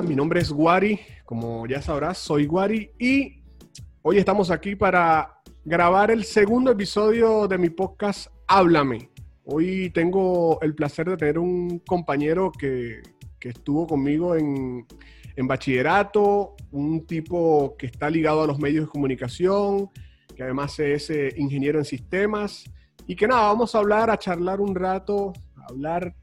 mi nombre es Guari, como ya sabrás, soy Guari y hoy estamos aquí para grabar el segundo episodio de mi podcast Háblame. Hoy tengo el placer de tener un compañero que, estuvo conmigo en, en bachillerato, un tipo que está ligado a los medios de comunicación, que además es eh, ingeniero en sistemas y que nada, vamos a hablar, a charlar un rato, a hablar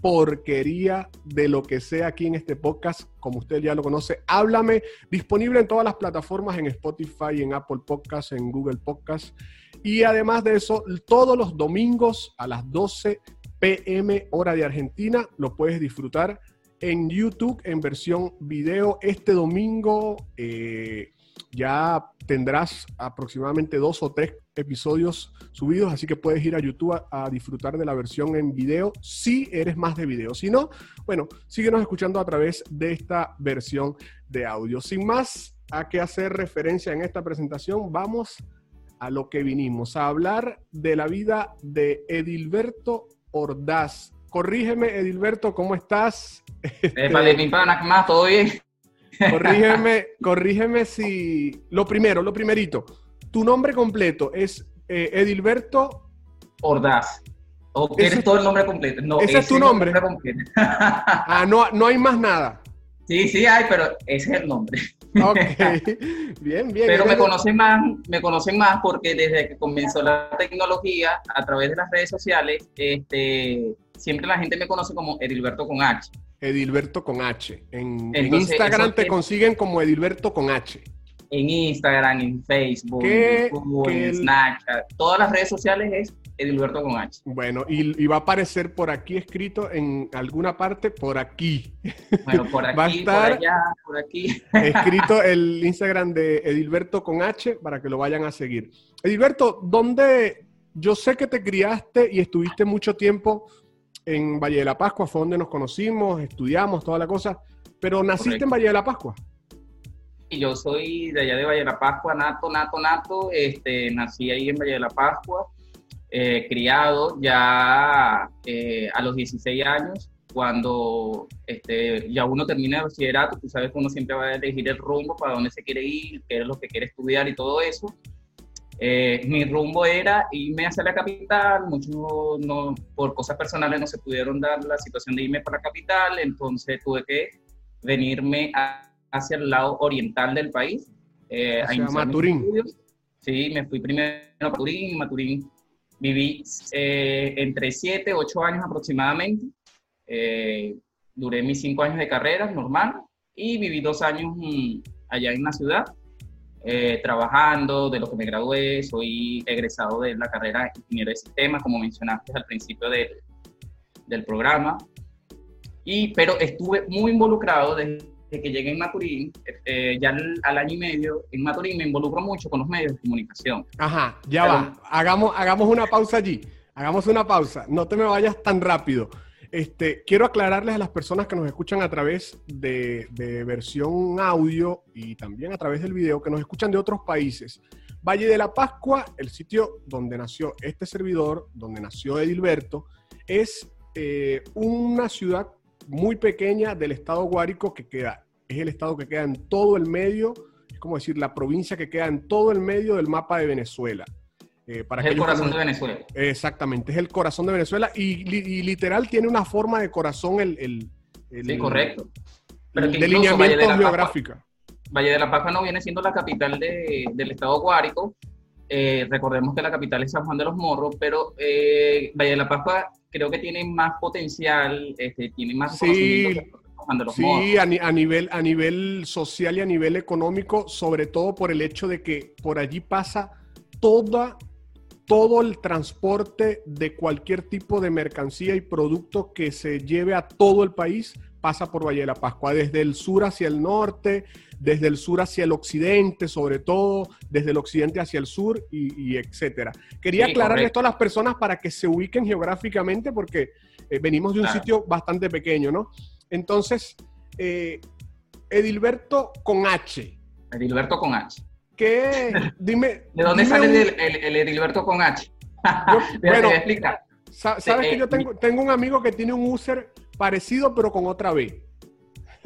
porquería de lo que sea aquí en este podcast, como usted ya lo conoce. Háblame, disponible en todas las plataformas, en Spotify, en Apple Podcasts, en Google Podcasts. Y además de eso, todos los domingos a las 12 pm hora de Argentina, lo puedes disfrutar en YouTube en versión video. Este domingo eh, ya tendrás aproximadamente dos o tres episodios subidos, así que puedes ir a YouTube a, disfrutar de la versión en video si eres más de video. Si no, bueno, síguenos escuchando a través de esta versión de audio. Sin más a qué hacer referencia en esta presentación, vamos a lo que vinimos, a hablar de la vida de Edilberto Ordaz. Corrígeme, Edilberto, ¿cómo estás? Vale, mi pana. ¿Todo bien? Corrígeme, corrígeme si. Lo primero, lo primerito. Tu nombre completo es eh, Edilberto Ordaz. ¿O quieres todo el nombre completo? No, ese, es tu nombre. ah, no, no hay más nada. Sí, sí hay, pero ese es el nombre. Ok, bien, bien. Pero me conocen más, me conocen más porque desde que comenzó la tecnología, a través de las redes sociales, este, siempre la gente me conoce como Edilberto con H. Edilberto con H. En, Instagram te consiguen como Edilberto con H. En Instagram, en Facebook, en en Snapchat, todas las redes sociales es Edilberto con H. Bueno, y, va a aparecer por aquí escrito en alguna parte, por aquí. Bueno, por aquí, por allá, por aquí. escrito el Instagram de Edilberto con H para que lo vayan a seguir. Edilberto, ¿dónde? Yo sé que te criaste y estuviste mucho tiempo en Valle de la Pascua, fue donde nos conocimos, estudiamos, toda la cosa, pero naciste en Valle de la Pascua. Y yo soy de allá de Valle de la Pascua, nato, nato, nato, este, nací ahí en Valle de la Pascua, eh, criado ya eh, a los 16 años, cuando este, ya uno termina el bachillerato, tú sabes que uno siempre va a elegir el rumbo para dónde se quiere ir, qué es lo que quiere estudiar y todo eso. Eh, mi rumbo era irme hacia la capital, muchos no, por cosas personales no se pudieron dar la situación de irme para la capital, entonces tuve que venirme hacia el lado oriental del país. Eh, hacia Maturín. Sí, me fui primero a Maturín, Maturín viví eh, entre 7, 8 años aproximadamente, eh, duré mis 5 años de carrera normal y viví dos años mm, allá en la ciudad eh, trabajando, de lo que me gradué, soy egresado de la carrera de ingeniero de sistemas, como mencionaste al principio del, del programa, y, pero estuve muy involucrado desde que llegué en Maturín, eh, ya al, año y medio en Maturín me involucro mucho con los medios de comunicación. Ajá, ya va, hagamos, hagamos una pausa allí, hagamos una pausa, no te me vayas tan rápido. Este, quiero aclararles a las personas que nos escuchan a través de, versión audio y también a través del video, que nos escuchan de otros países. Valle de la Pascua, el sitio donde nació este servidor, donde nació Edilberto, es eh, una ciudad muy pequeña del estado Guárico que queda, es el estado que queda en todo el medio, es como decir, la provincia que queda en todo el medio del mapa de Venezuela. Eh, es el corazón de Venezuela. Exactamente, es el corazón de Venezuela y, literal tiene una forma de corazón el... el, sí, correcto. Pero delineamiento Valle geográfica. Valle de la Pascua no viene siendo la capital del estado Guárico. Eh, recordemos que la capital es San Juan de los Morros, pero eh, Valle de la Pascua creo que tiene más potencial, este, tiene más sí, de sí a, a, nivel, a nivel social y a nivel económico, sobre todo por el hecho de que por allí pasa toda todo el transporte de cualquier tipo de mercancía y producto que se lleve a todo el país pasa por Valle de la Pascua, desde el sur hacia el norte, desde el sur hacia el occidente, sobre todo, desde el occidente hacia el sur y, etcétera. Quería aclararle esto a las personas para que se ubiquen geográficamente porque eh, venimos de un sitio bastante pequeño, ¿no? Entonces, eh, Edilberto con H. Edilberto con H. ¿Qué? Dime. ¿De dónde sale el, Edilberto con H? bueno, explica. Sabes que eh, yo tengo, tengo un amigo que tiene un user parecido, pero con otra B.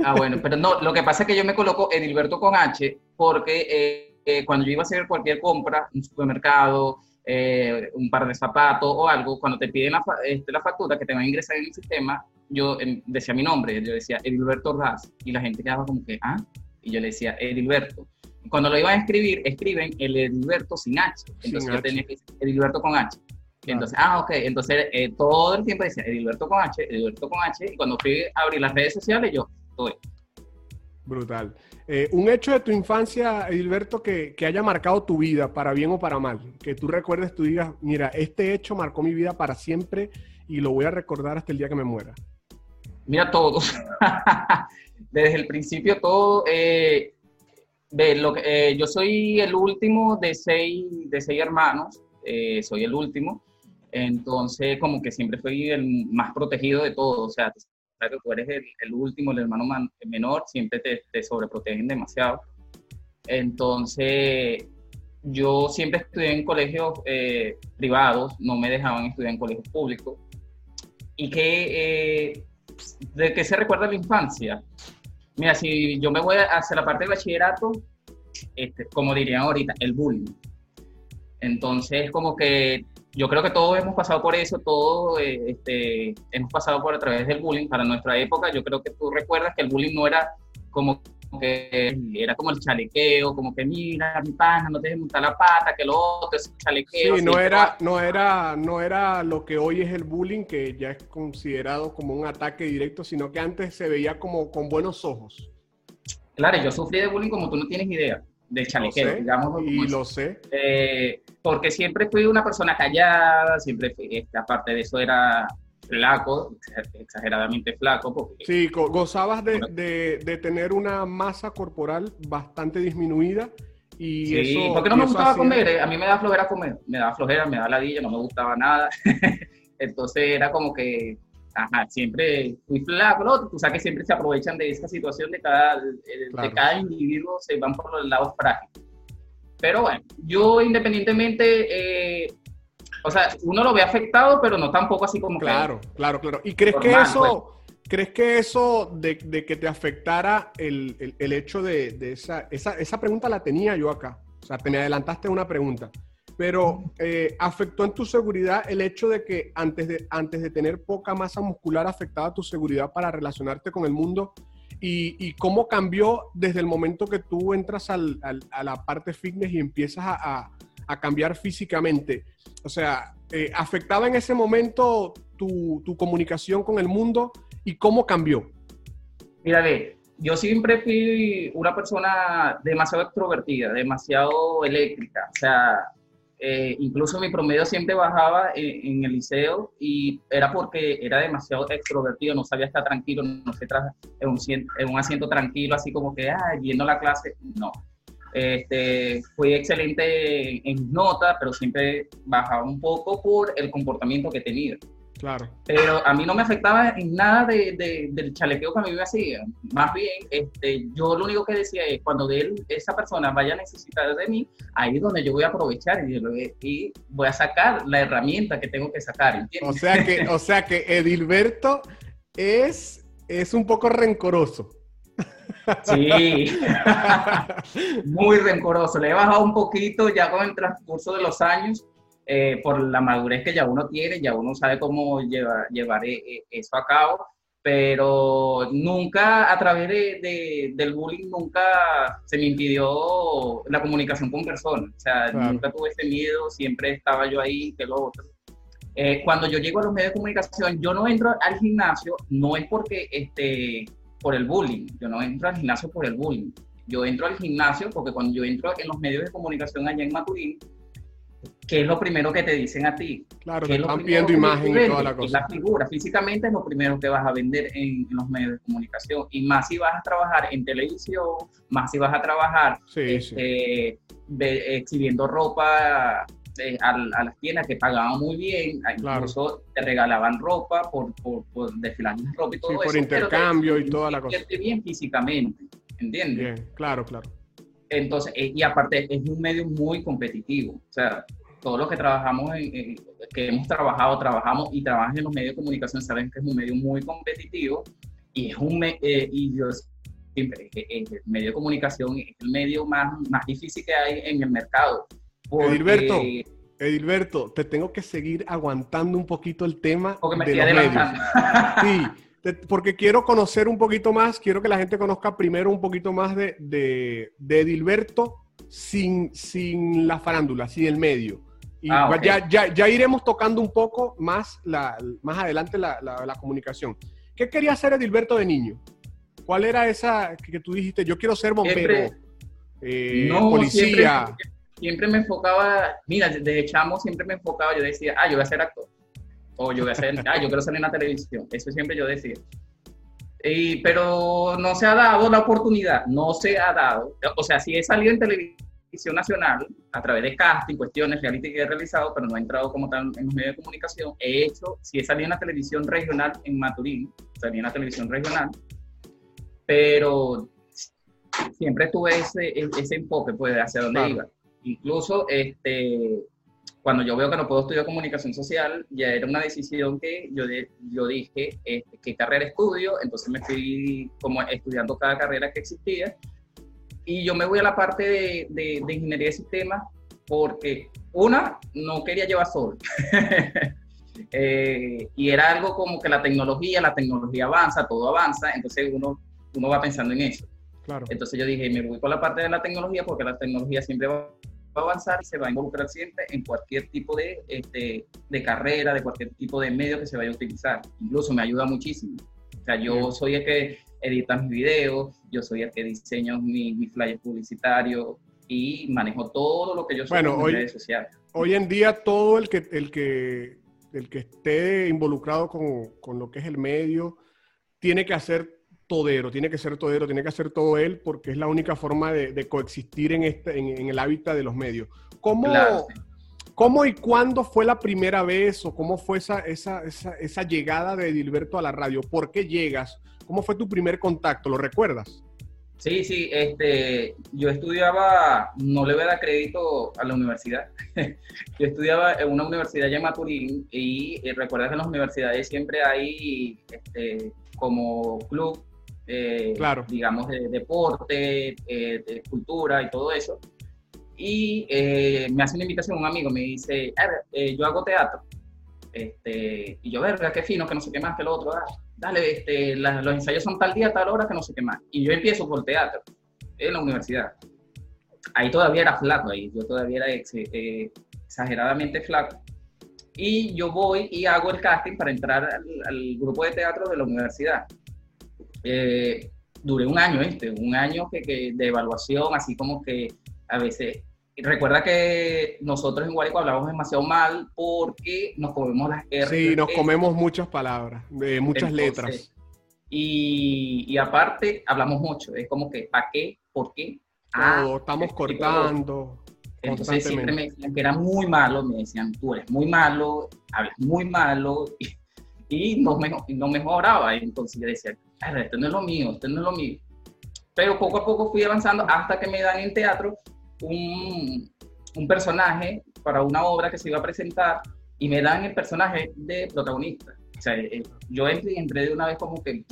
Ah, bueno, pero no, lo que pasa es que yo me coloco Edilberto con H porque eh, eh, cuando yo iba a hacer cualquier compra, un supermercado, eh, un par de zapatos o algo, cuando te piden la, este, la factura que te van a ingresar en el sistema, yo em, decía mi nombre, yo decía Edilberto Raz, y la gente quedaba como que, ah, y yo le decía Edilberto. Cuando lo iban a escribir, escriben el Edilberto sin H, entonces yo tenía que decir Edilberto con H. Entonces, ah, ok, entonces eh, todo el tiempo decía Edilberto con H, Edilberto con H, y cuando fui a abrir las redes sociales, yo, estoy. Brutal. Eh, un hecho de tu infancia, Edilberto, que, que, haya marcado tu vida, para bien o para mal. Que tú recuerdes, tú digas, mira, este hecho marcó mi vida para siempre y lo voy a recordar hasta el día que me muera. Mira, todo. Desde el principio, todo. Eh, de lo que, eh, yo soy el último de seis, de seis hermanos. soy el último. Entonces, como que siempre fui el más protegido de todo. O sea, tú eres el, último, el hermano menor, siempre te, te, sobreprotegen demasiado. Entonces, yo siempre estudié en colegios eh, privados, no me dejaban estudiar en colegios públicos. ¿Y eh, de qué se recuerda la infancia? Mira, si yo me voy hacia la parte de bachillerato, este, como dirían ahorita, el bullying. Entonces, como que yo creo que todos hemos pasado por eso, todos eh, este, hemos pasado por a través del bullying. Para nuestra época, yo creo que tú recuerdas que el bullying no era como que era como el chalequeo, como que mira, mi pana, no te dejes montar la pata, que lo otro es chalequeo. Sí, no era, no, era, no era lo que hoy es el bullying, que ya es considerado como un ataque directo, sino que antes se veía como con buenos ojos. Claro, yo sufrí de bullying como tú no tienes idea de chalequeo, digamos. Y lo sé. Eh, porque siempre fui una persona callada, siempre, fui, este, aparte de eso, era flaco, exageradamente flaco. Porque, sí, gozabas de, de, de, tener una masa corporal bastante disminuida. Y sí, eso, porque no me gustaba comer, eh, a mí me da flojera comer, me da flojera, me da ladilla, no me gustaba nada. Entonces era como que ajá, siempre fui flaco, ¿no? Tú sabes que siempre se aprovechan de esa situación de cada, de cada individuo, se van por los lados frágiles. Pero bueno, yo independientemente, eh, o sea, uno lo ve afectado, pero no tampoco así como Claro, claro, claro. ¿Y crees que eso, pues. crees que eso de, de, que te afectara el, el, el hecho de, de esa, esa, esa pregunta la tenía yo acá? O sea, te me adelantaste una pregunta pero eh, afectó en tu seguridad el hecho de que antes de, antes de tener poca masa muscular afectaba tu seguridad para relacionarte con el mundo y, cómo cambió desde el momento que tú entras al, a la parte fitness y empiezas a, a, cambiar físicamente. O sea, eh, ¿afectaba en ese momento tu, tu, comunicación con el mundo y cómo cambió? Mira, ve, yo siempre fui una persona demasiado extrovertida, demasiado eléctrica. O sea, eh, incluso mi promedio siempre bajaba en, el liceo y era porque era demasiado extrovertido, no sabía estar tranquilo, no sé, en un, en un asiento tranquilo, así como que, ah, yendo a la clase, no. Este, fui excelente en, nota, pero siempre bajaba un poco por el comportamiento que tenía. Claro. Pero a mí no me afectaba en nada de, del chalequeo que a mí me hacía. Más bien, este, yo lo único que decía es, cuando de él, esa persona vaya a necesitar de mí, ahí es donde yo voy a aprovechar y, y voy a sacar la herramienta que tengo que sacar. ¿entiendes? O sea que, o sea que Edilberto es, es un poco rencoroso. Sí, muy rencoroso. Le he bajado un poquito ya con el transcurso de los años, eh, por la madurez que ya uno tiene, ya uno sabe cómo llevar, llevar eh, eh, eso a cabo, pero nunca a través de, del bullying, nunca se me impidió la comunicación con personas, o sea, nunca tuve ese miedo, siempre estaba yo ahí, que lo otro. cuando yo llego a los medios de comunicación, yo no entro al gimnasio, no es porque, este, por el bullying, yo no entro al gimnasio por el bullying, yo entro al gimnasio porque cuando yo entro en los medios de comunicación allá en Maturín, ¿qué es lo primero que te dicen a ti? Claro, que están viendo imagen y toda la cosa. La figura, físicamente es lo primero que vas a vender en, los medios de comunicación. Y más si vas a trabajar en televisión, más si vas a trabajar este, exhibiendo ropa eh, a, las tiendas que pagaban muy bien, incluso te regalaban ropa por, por, por desfilar ropa y todo sí, por intercambio y toda la cosa. bien físicamente, ¿entiendes? Bien, claro, claro. Entonces, eh, y aparte es un medio muy competitivo. O sea, todos los que trabajamos, en, que hemos trabajado, trabajamos y trabajan en los medios de comunicación saben que es un medio muy competitivo y es un eh, y yo siempre, el medio de comunicación es el medio más, más difícil que hay en el mercado. Edilberto, Edilberto, te tengo que seguir aguantando un poquito el tema porque me de los medios. Sí, porque quiero conocer un poquito más, quiero que la gente conozca primero un poquito más de, de, de Edilberto sin, sin la farándula, sin el medio. Y ah, ya, ya, ya, iremos tocando un poco más, la, más adelante la, la, comunicación. ¿Qué quería hacer Edilberto de niño? ¿Cuál era esa que, tú dijiste? Yo quiero ser bombero, eh, policía. Siempre, me enfocaba, mira, desde chamo siempre me enfocaba, yo decía, ah, yo voy a ser actor. O yo voy a ser, ah, yo quiero salir en la televisión. Eso siempre yo decía. Y, pero no se ha dado la oportunidad, no se ha dado. O sea, si he salido en televisión nacional a través de casting, cuestiones, reality que he realizado, pero no he entrado como tal en los medios de comunicación. He hecho, si he salido en la televisión regional en Maturín, salí en la televisión regional, pero siempre tuve ese, ese enfoque pues, hacia dónde iba. Incluso este, cuando yo veo que no puedo estudiar comunicación social, ya era una decisión que yo, yo dije, este, ¿qué carrera estudio? Entonces me fui como estudiando cada carrera que existía y yo me voy a la parte de, de, ingeniería de sistemas porque, una, no quería llevar sol. Eh, y era algo como que la tecnología, la tecnología avanza, todo avanza, entonces uno, uno va pensando en eso. Claro. Entonces yo dije, me voy por la parte de la tecnología porque la tecnología siempre va a avanzar y se va a involucrar siempre en cualquier tipo de, este, de carrera, de cualquier tipo de medio que se vaya a utilizar. Incluso me ayuda muchísimo. O sea, yo soy el que edita mis videos, yo soy el que diseño mis mi flyers publicitarios y manejo todo lo que yo soy en redes sociales. Hoy en día todo el que, el que, el que esté involucrado con, con lo que es el medio tiene que hacer todero, tiene que ser todero, tiene que hacer todo él porque es la única forma de, de coexistir en, este, en, el hábitat de los medios. ¿Cómo, ¿Cómo y cuándo fue la primera vez o cómo fue esa, esa, esa, esa llegada de Edilberto a la radio? ¿Por qué llegas? ¿Cómo fue tu primer contacto? ¿Lo recuerdas? Sí, sí, este, yo estudiaba, no le voy a dar crédito a la universidad, yo estudiaba en una universidad llamada Maturín y, recuerdas que en las universidades siempre hay este, como club, eh, claro. digamos, de deporte, eh, de cultura y todo eso. Y eh, me hace una invitación un amigo, me dice, yo hago teatro. Este, y yo, verga, qué fino, que no sé qué más que lo otro. Ah, dale, este, los ensayos son tal día, tal hora, que no sé qué más. Y yo empiezo por teatro en la universidad. Ahí todavía era flaco, ahí yo todavía era exageradamente flaco. Y yo voy y hago el casting para entrar al, grupo de teatro de la universidad. Eh, duré un año, este, un año que, de evaluación, así como que a veces recuerda que nosotros en Guarico hablamos demasiado mal porque nos comemos las R. Sí, nos comemos muchas palabras, muchas letras. Y, y, aparte, hablamos mucho. Es como que, ¿para qué? ¿Por qué? Ah, estamos cortando. Entonces siempre me decían que era muy malo, me decían, tú eres muy malo, hablas muy malo, y, no, me, no mejoraba. Entonces yo decía, esto no es lo mío, esto no es lo mío. Pero poco a poco fui avanzando hasta que me dan en teatro un, un personaje para una obra que se iba a presentar y me dan el personaje de protagonista. O sea, eh, yo entré, entré de una vez como que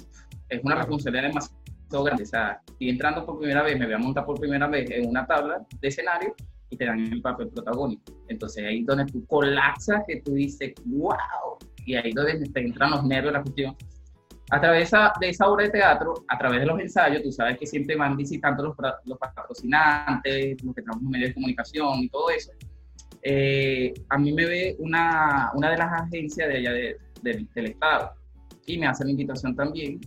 es una responsabilidad demasiado grande. O sea, y entrando por primera vez, me voy a montar por primera vez en una tabla de escenario y te dan el papel protagónico. Entonces ahí es donde tú colapsas, que tú dices, wow, y ahí es donde te entran los nervios la cuestión a través de esa obra de teatro, a través de los ensayos, tú sabes que siempre van visitando los, los patrocinantes, los que trabajan en medios de comunicación y todo eso. Eh, a mí me ve una, una de las agencias de allá del Estado y me hace la invitación también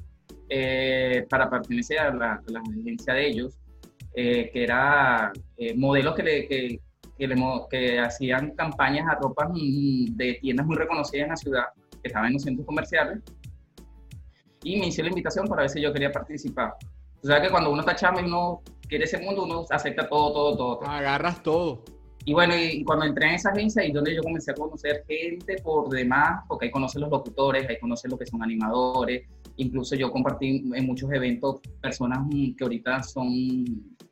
eh, para pertenecer a la, agencia de ellos, eh, que era modelos que, le, que, que, hacían campañas a ropas de tiendas muy reconocidas en la ciudad, que estaban en los centros comerciales y me hice la invitación para ver si yo quería participar. O sea que cuando uno está chamo y uno quiere ese mundo, uno acepta todo, todo, todo. Agarras todo. Y bueno, y cuando entré en esa agencia, y donde yo comencé a conocer gente por demás, porque ahí conocen los locutores, ahí conocen lo que son animadores, incluso yo compartí en muchos eventos personas mm, que ahorita son,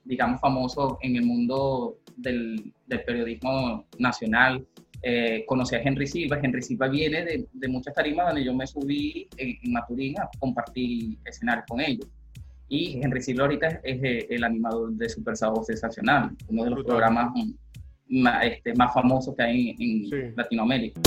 digamos, famosos en el mundo del, del periodismo nacional, eh, conocí a Henry Silva. Henry Silva viene de, muchas tarimas donde yo me subí en, en Maturín a compartir escenarios con ellos. Y Henry Silva ahorita es, eh, el animador de Super Sábado Sensacional, uno de los programas este, más, famosos que hay en. Latinoamérica.